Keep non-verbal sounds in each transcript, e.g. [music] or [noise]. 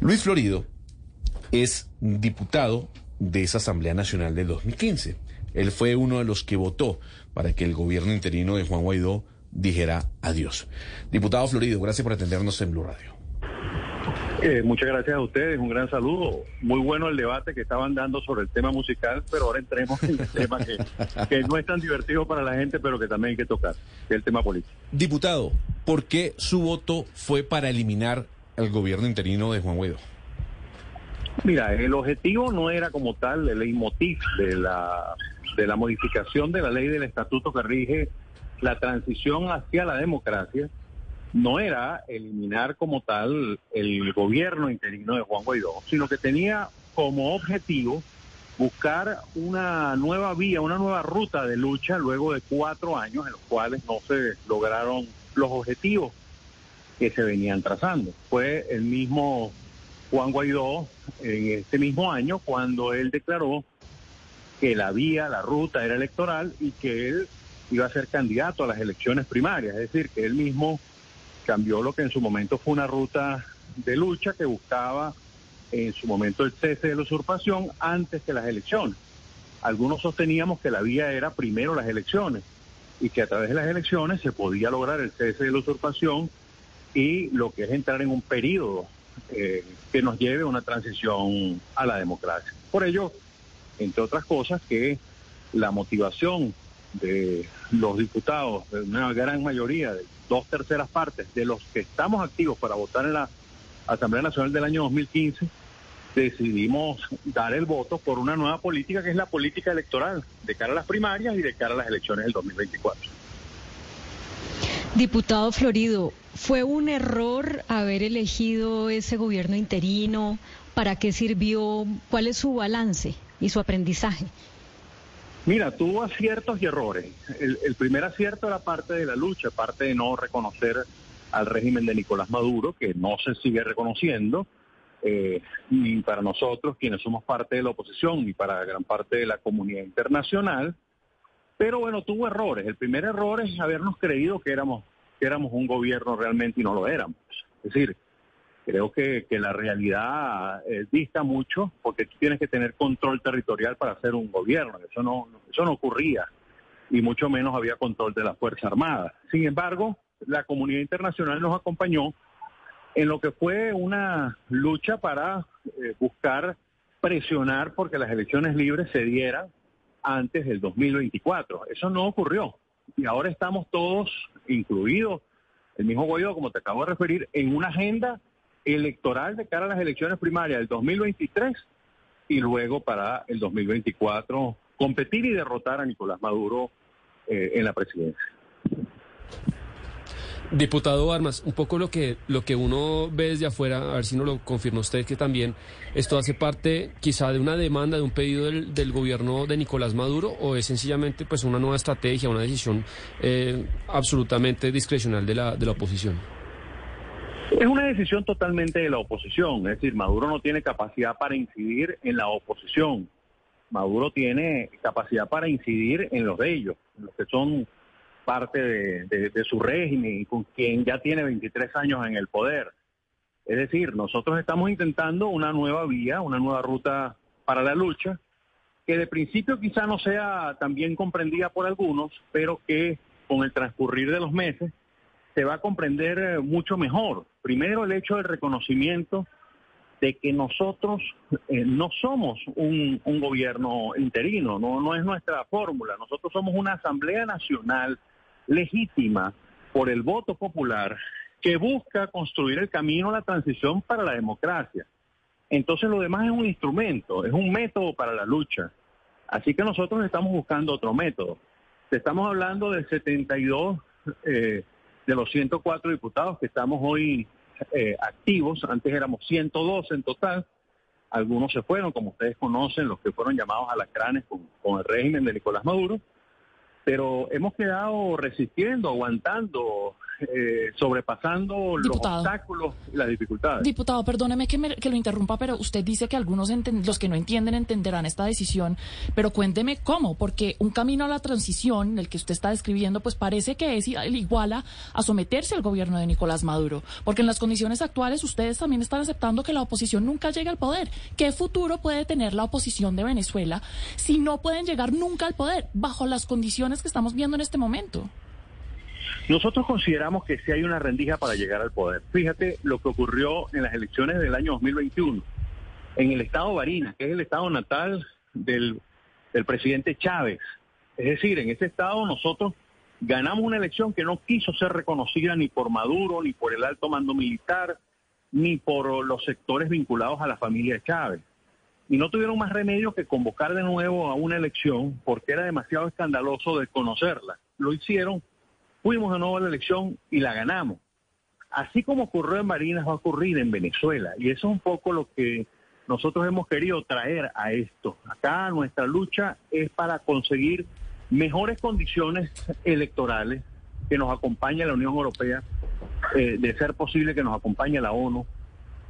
Luis Florido es diputado de esa Asamblea Nacional de 2015. Él fue uno de los que votó para que el gobierno interino de Juan Guaidó dijera adiós. Diputado Florido, gracias por atendernos en Blue Radio. Eh, muchas gracias a ustedes, un gran saludo. Muy bueno el debate que estaban dando sobre el tema musical, pero ahora entremos en el [laughs] tema que, que no es tan divertido para la gente, pero que también hay que tocar, que es el tema político. Diputado, ¿por qué su voto fue para eliminar al gobierno interino de Juan Guaidó? Mira, el objetivo no era como tal el leitmotiv de la, de la modificación de la ley del estatuto que rige la transición hacia la democracia, no era eliminar como tal el gobierno interino de Juan Guaidó, sino que tenía como objetivo buscar una nueva vía, una nueva ruta de lucha luego de cuatro años en los cuales no se lograron los objetivos que se venían trazando. Fue el mismo Juan Guaidó en este mismo año cuando él declaró que la vía, la ruta era electoral y que él iba a ser candidato a las elecciones primarias, es decir, que él mismo cambió lo que en su momento fue una ruta de lucha que buscaba en su momento el cese de la usurpación antes que las elecciones. Algunos sosteníamos que la vía era primero las elecciones y que a través de las elecciones se podía lograr el cese de la usurpación y lo que es entrar en un periodo eh, que nos lleve a una transición a la democracia. Por ello, entre otras cosas, que la motivación de los diputados, de una gran mayoría, de dos terceras partes de los que estamos activos para votar en la Asamblea Nacional del año 2015, decidimos dar el voto por una nueva política que es la política electoral de cara a las primarias y de cara a las elecciones del 2024. Diputado Florido, ¿fue un error haber elegido ese gobierno interino? ¿Para qué sirvió? ¿Cuál es su balance y su aprendizaje? Mira, tuvo aciertos y errores. El, primer acierto era parte de la lucha, parte de no reconocer al régimen de Nicolás Maduro, que no se sigue reconociendo, eh, ni para nosotros, quienes somos parte de la oposición, ni para gran parte de la comunidad internacional. Pero bueno, tuvo errores. El primer error es habernos creído que éramos, que éramos un gobierno realmente y no lo éramos. Es decir, creo que, la realidad eh, dista mucho porque tú tienes que tener control territorial para hacer un gobierno. Eso no, eso no ocurría y mucho menos había control de la Fuerza Armada. Sin embargo, la comunidad internacional nos acompañó en lo que fue una lucha para eh, buscar presionar porque las elecciones libres se dieran antes del 2024. Eso no ocurrió. Y ahora estamos todos, incluidos el mismo Guaidó, como te acabo de referir, en una agenda electoral de cara a las elecciones primarias del 2023 y luego para el 2024 competir y derrotar a Nicolás Maduro eh, en la presidencia. Diputado Armas, un poco lo que, lo que uno ve desde afuera, a ver si no lo confirma usted, que también esto hace parte quizá de una demanda, de un pedido del, del gobierno de Nicolás Maduro, o es sencillamente pues una nueva estrategia, una decisión eh, absolutamente discrecional de la, de la oposición. Es una decisión totalmente de la oposición, es decir, Maduro no tiene capacidad para incidir en la oposición, Maduro tiene capacidad para incidir en los de ellos, en los que son parte de, su régimen y con quien ya tiene 23 años en el poder. Es decir, nosotros estamos intentando una nueva vía, una nueva ruta para la lucha, que de principio quizá no sea tan bien comprendida por algunos, pero que con el transcurrir de los meses se va a comprender eh, mucho mejor. Primero, el hecho del reconocimiento de que nosotros eh, no somos un, un, gobierno interino, no, no es nuestra fórmula, nosotros somos una Asamblea Nacional legítima por el voto popular que busca construir el camino a la transición para la democracia. Entonces lo demás es un instrumento, es un método para la lucha. Así que nosotros estamos buscando otro método. Estamos hablando de 72 eh, de los 104 diputados que estamos hoy eh, activos, antes éramos 112 en total, algunos se fueron, como ustedes conocen, los que fueron llamados alacranes con, con el régimen de Nicolás Maduro, pero hemos quedado resistiendo, aguantando, eh, sobrepasando los obstáculos y las dificultades. Diputado, perdóneme que, que lo interrumpa, pero usted dice que algunos los que no entienden entenderán esta decisión, pero cuénteme cómo, porque un camino a la transición, el que usted está describiendo, pues parece que es igual a, a someterse al gobierno de Nicolás Maduro, porque en las condiciones actuales ustedes también están aceptando que la oposición nunca llegue al poder. ¿Qué futuro puede tener la oposición de Venezuela si no pueden llegar nunca al poder bajo las condiciones que estamos viendo en este momento? Nosotros consideramos que sí hay una rendija para llegar al poder. Fíjate lo que ocurrió en las elecciones del año 2021 en el estado Barinas, que es el estado natal del, del presidente Chávez. Es decir, en ese estado nosotros ganamos una elección que no quiso ser reconocida ni por Maduro, ni por el alto mando militar, ni por los sectores vinculados a la familia Chávez. Y no tuvieron más remedio que convocar de nuevo a una elección porque era demasiado escandaloso desconocerla. Lo hicieron Fuimos de nuevo a la elección y la ganamos. Así como ocurrió en Marinas, va a ocurrir en Venezuela. Y eso es un poco lo que nosotros hemos querido traer a esto. Acá nuestra lucha es para conseguir mejores condiciones electorales, que nos acompañe la Unión Europea, eh, de ser posible que nos acompañe la ONU,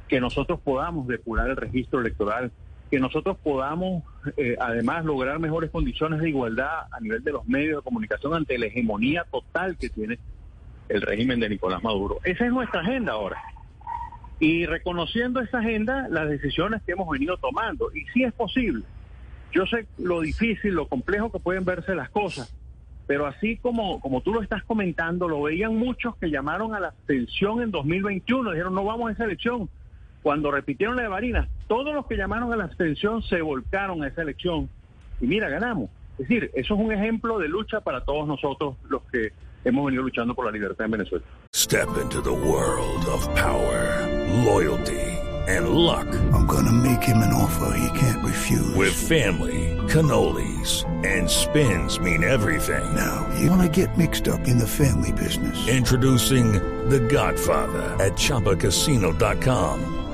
que nosotros podamos depurar el registro electoral, que nosotros podamos eh, además lograr mejores condiciones de igualdad a nivel de los medios de comunicación ante la hegemonía total que tiene el régimen de Nicolás Maduro. Esa es nuestra agenda ahora. Y reconociendo esa agenda, las decisiones que hemos venido tomando. Y sí es posible. Yo sé lo difícil, lo complejo que pueden verse las cosas, pero así como, como tú lo estás comentando, lo veían muchos que llamaron a la abstención en 2021, dijeron no vamos a esa elección cuando repitieron la de Barinas, todos los que llamaron a la abstención se volcaron a esa elección y mira, ganamos. Es decir, eso es un ejemplo de lucha para todos nosotros los que hemos venido luchando por la libertad en Venezuela. Step into the world of power, loyalty and luck. I'm gonna make him an offer he can't refuse. With family, cannolis and spins mean everything. Now, you wanna get mixed up in the family business. Introducing The Godfather at chapacasino.com.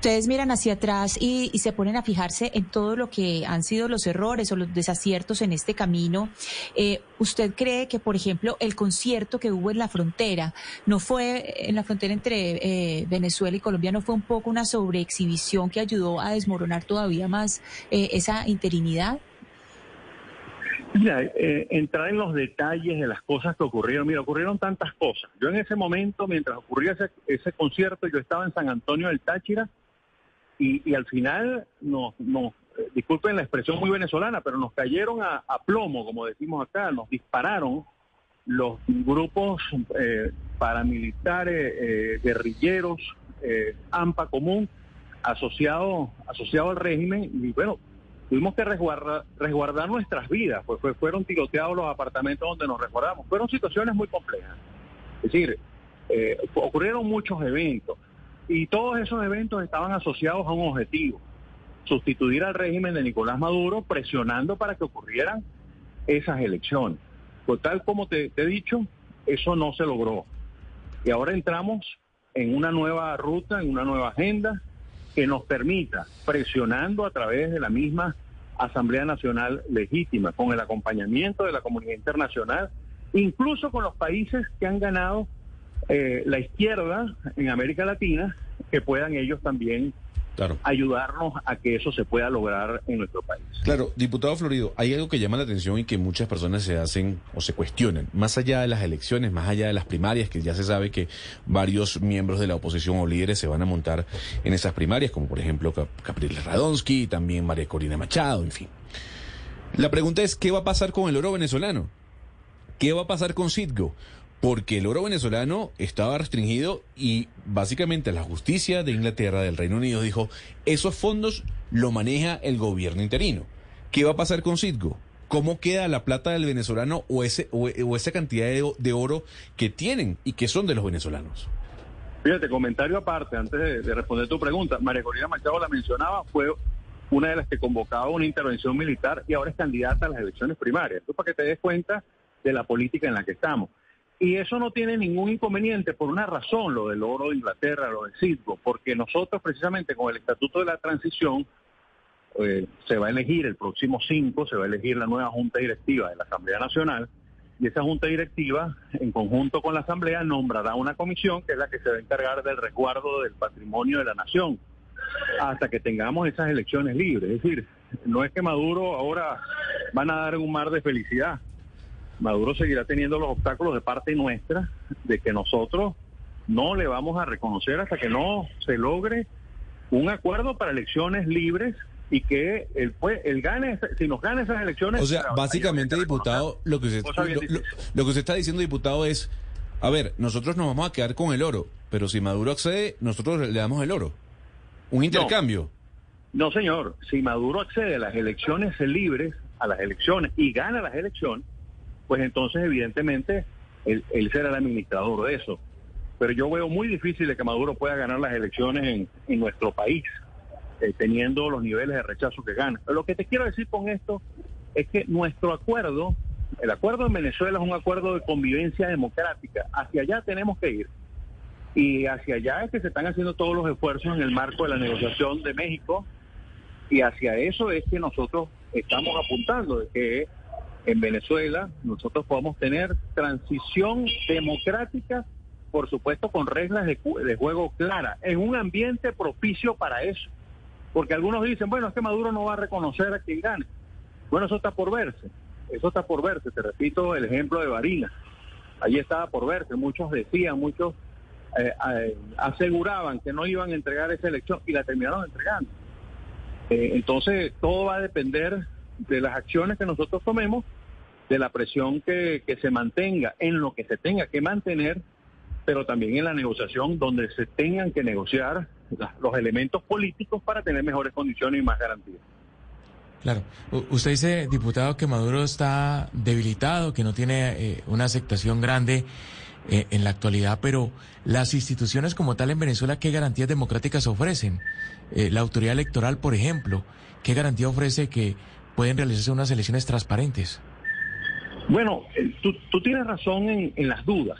Ustedes miran hacia atrás y, se ponen a fijarse en todo lo que han sido los errores o los desaciertos en este camino. Eh, ¿Usted cree que, por ejemplo, el concierto que hubo en la frontera, no fue en la frontera entre eh, Venezuela y Colombia, no fue un poco una sobreexhibición que ayudó a desmoronar todavía más eh, esa interinidad? Mira, entrar en los detalles de las cosas que ocurrieron. Mira, ocurrieron tantas cosas. Yo en ese momento, mientras ocurría ese, ese concierto, yo estaba en San Antonio del Táchira y, al final nos, eh, disculpen la expresión muy venezolana, pero nos cayeron a, plomo, como decimos acá, nos dispararon los grupos eh, paramilitares, eh, guerrilleros, AMPA común, asociado, asociado al régimen, y bueno, tuvimos que resguardar, resguardar nuestras vidas, pues fueron tiroteados los apartamentos donde nos resguardamos. Fueron situaciones muy complejas. Es decir, ocurrieron muchos eventos. Y todos esos eventos estaban asociados a un objetivo, sustituir al régimen de Nicolás Maduro presionando para que ocurrieran esas elecciones. Pues tal como te, he dicho, eso no se logró. Y ahora entramos en una nueva ruta, en una nueva agenda que nos permita, presionando a través de la misma Asamblea Nacional Legítima, con el acompañamiento de la comunidad internacional, incluso con los países que han ganado eh, la izquierda en América Latina, que puedan ellos también ayudarnos a que eso se pueda lograr en nuestro país. Claro, diputado Florido, hay algo que llama la atención y que muchas personas se hacen o se cuestionan, más allá de las elecciones, más allá de las primarias, que ya se sabe que varios miembros de la oposición o líderes se van a montar en esas primarias, como por ejemplo Capriles Radonsky, también María Corina Machado, en fin. La pregunta es, ¿qué va a pasar con el oro venezolano? ¿Qué va a pasar con Citgo? Porque el oro venezolano estaba restringido y básicamente la justicia de Inglaterra, del Reino Unido, dijo, esos fondos lo maneja el gobierno interino. ¿Qué va a pasar con Citgo? ¿cómo queda la plata del venezolano o, ese, o, esa cantidad de, oro que tienen y que son de los venezolanos? Fíjate, comentario aparte, antes de, de, responder tu pregunta, María Corina Machado la mencionaba, fue una de las que convocaba una intervención militar y ahora es candidata a las elecciones primarias. Esto para que te des cuenta de la política en la que estamos. Y eso no tiene ningún inconveniente por una razón, lo del oro de Inglaterra, lo del Citgo, porque nosotros precisamente con el Estatuto de la Transición eh, se va a elegir el próximo 5, se va a elegir la nueva Junta Directiva de la Asamblea Nacional y esa Junta Directiva, en conjunto con la Asamblea, nombrará una comisión que es la que se va a encargar del resguardo del patrimonio de la nación hasta que tengamos esas elecciones libres. Es decir, no es que Maduro ahora van a dar un mar de felicidad. Maduro seguirá teniendo los obstáculos de parte nuestra de que nosotros no le vamos a reconocer hasta que no se logre un acuerdo para elecciones libres y que él, pues, él gane, si nos gana esas elecciones... O sea, básicamente, diputado, lo que, usted, lo, lo, que usted está diciendo, diputado, es, a ver, nosotros nos vamos a quedar con el oro, pero si Maduro accede, nosotros le damos el oro. ¿Un intercambio? No, no, señor. Si Maduro accede a las elecciones libres, a las elecciones, y gana las elecciones, pues entonces, evidentemente, él, él será el administrador de eso. Pero yo veo muy difícil de que Maduro pueda ganar las elecciones en, nuestro país eh, teniendo los niveles de rechazo que gana. Pero lo que te quiero decir con esto es que nuestro acuerdo, el acuerdo en Venezuela es un acuerdo de convivencia democrática. Hacia allá tenemos que ir. Y hacia allá es que se están haciendo todos los esfuerzos en el marco de la negociación de México. Y hacia eso es que nosotros estamos apuntando, de que en Venezuela nosotros podamos tener transición democrática, por supuesto con reglas de, de juego claras, en un ambiente propicio para eso. Porque algunos dicen, bueno, es que Maduro no va a reconocer a quien gane. Bueno, eso está por verse. Eso está por verse. Te repito el ejemplo de Varina. Allí estaba por verse. Muchos decían, muchos eh, aseguraban que no iban a entregar esa elección y la terminaron entregando. Eh, entonces, todo va a depender de las acciones que nosotros tomemos, de la presión que, que se mantenga en lo que se tenga que mantener, pero también en la negociación donde se tengan que negociar los elementos políticos para tener mejores condiciones y más garantías. Claro. usted dice, diputado, que Maduro está debilitado, que no tiene eh, una aceptación grande eh, en la actualidad, pero las instituciones como tal en Venezuela, ¿qué garantías democráticas ofrecen? Eh, la autoridad electoral, por ejemplo, ¿qué garantía ofrece que pueden realizarse unas elecciones transparentes? Bueno, tú, tú tienes razón en, en las dudas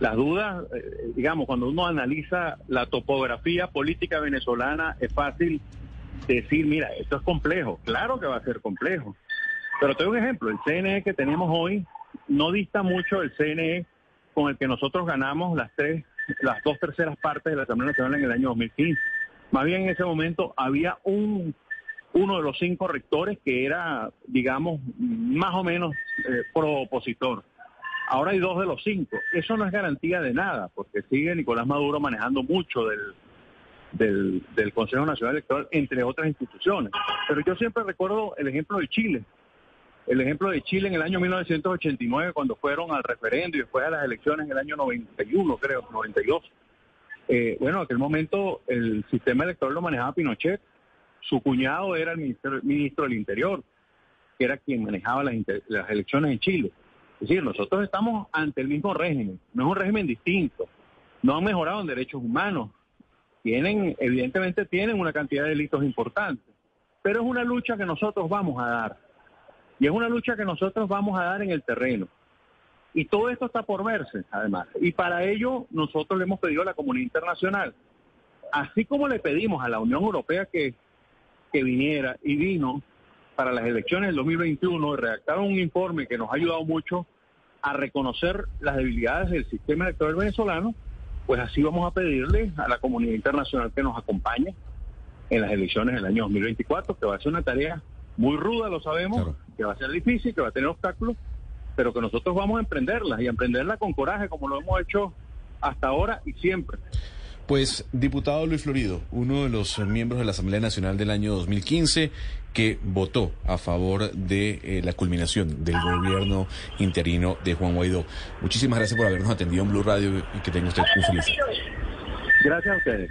las dudas, eh, digamos, cuando uno analiza la topografía política venezolana, es fácil decir, mira, esto es complejo. Claro que va a ser complejo. Pero te doy un ejemplo, el CNE que tenemos hoy no dista mucho del CNE con el que nosotros ganamos las tres, las dos terceras partes de la Asamblea Nacional en el año 2015. Más bien en ese momento había un uno de los cinco rectores que era, digamos, más o menos eh, opositor. Ahora hay dos de los cinco. Eso no es garantía de nada, porque sigue Nicolás Maduro manejando mucho del, del, Consejo Nacional Electoral, entre otras instituciones. Pero yo siempre recuerdo el ejemplo de Chile. El ejemplo de Chile en el año 1989, cuando fueron al referendo y después a las elecciones en el año 91, creo, 92. Eh, bueno, en aquel momento el sistema electoral lo manejaba Pinochet. Su cuñado era el ministro, del Interior, que era quien manejaba las, las elecciones en Chile. Es decir, nosotros estamos ante el mismo régimen, no es un régimen distinto. No han mejorado en derechos humanos. Tienen, evidentemente tienen una cantidad de delitos importantes, pero es una lucha que nosotros vamos a dar. Y es una lucha que nosotros vamos a dar en el terreno. Y todo esto está por verse, además. Y para ello nosotros le hemos pedido a la comunidad internacional, así como le pedimos a la Unión Europea que, que viniera y vino para las elecciones del 2021 redactaron un informe que nos ha ayudado mucho a reconocer las debilidades del sistema electoral venezolano, pues así vamos a pedirle a la comunidad internacional que nos acompañe en las elecciones del año 2024, que va a ser una tarea muy ruda, lo sabemos, que va a ser difícil, que va a tener obstáculos, pero que nosotros vamos a emprenderla y a emprenderla con coraje, como lo hemos hecho hasta ahora y siempre. Pues, diputado Luis Florido, uno de los miembros de la Asamblea Nacional del año 2015, que votó a favor de eh, la culminación del gobierno interino de Juan Guaidó. Muchísimas gracias por habernos atendido en Blue Radio y que tenga usted un feliz Gracias a ustedes.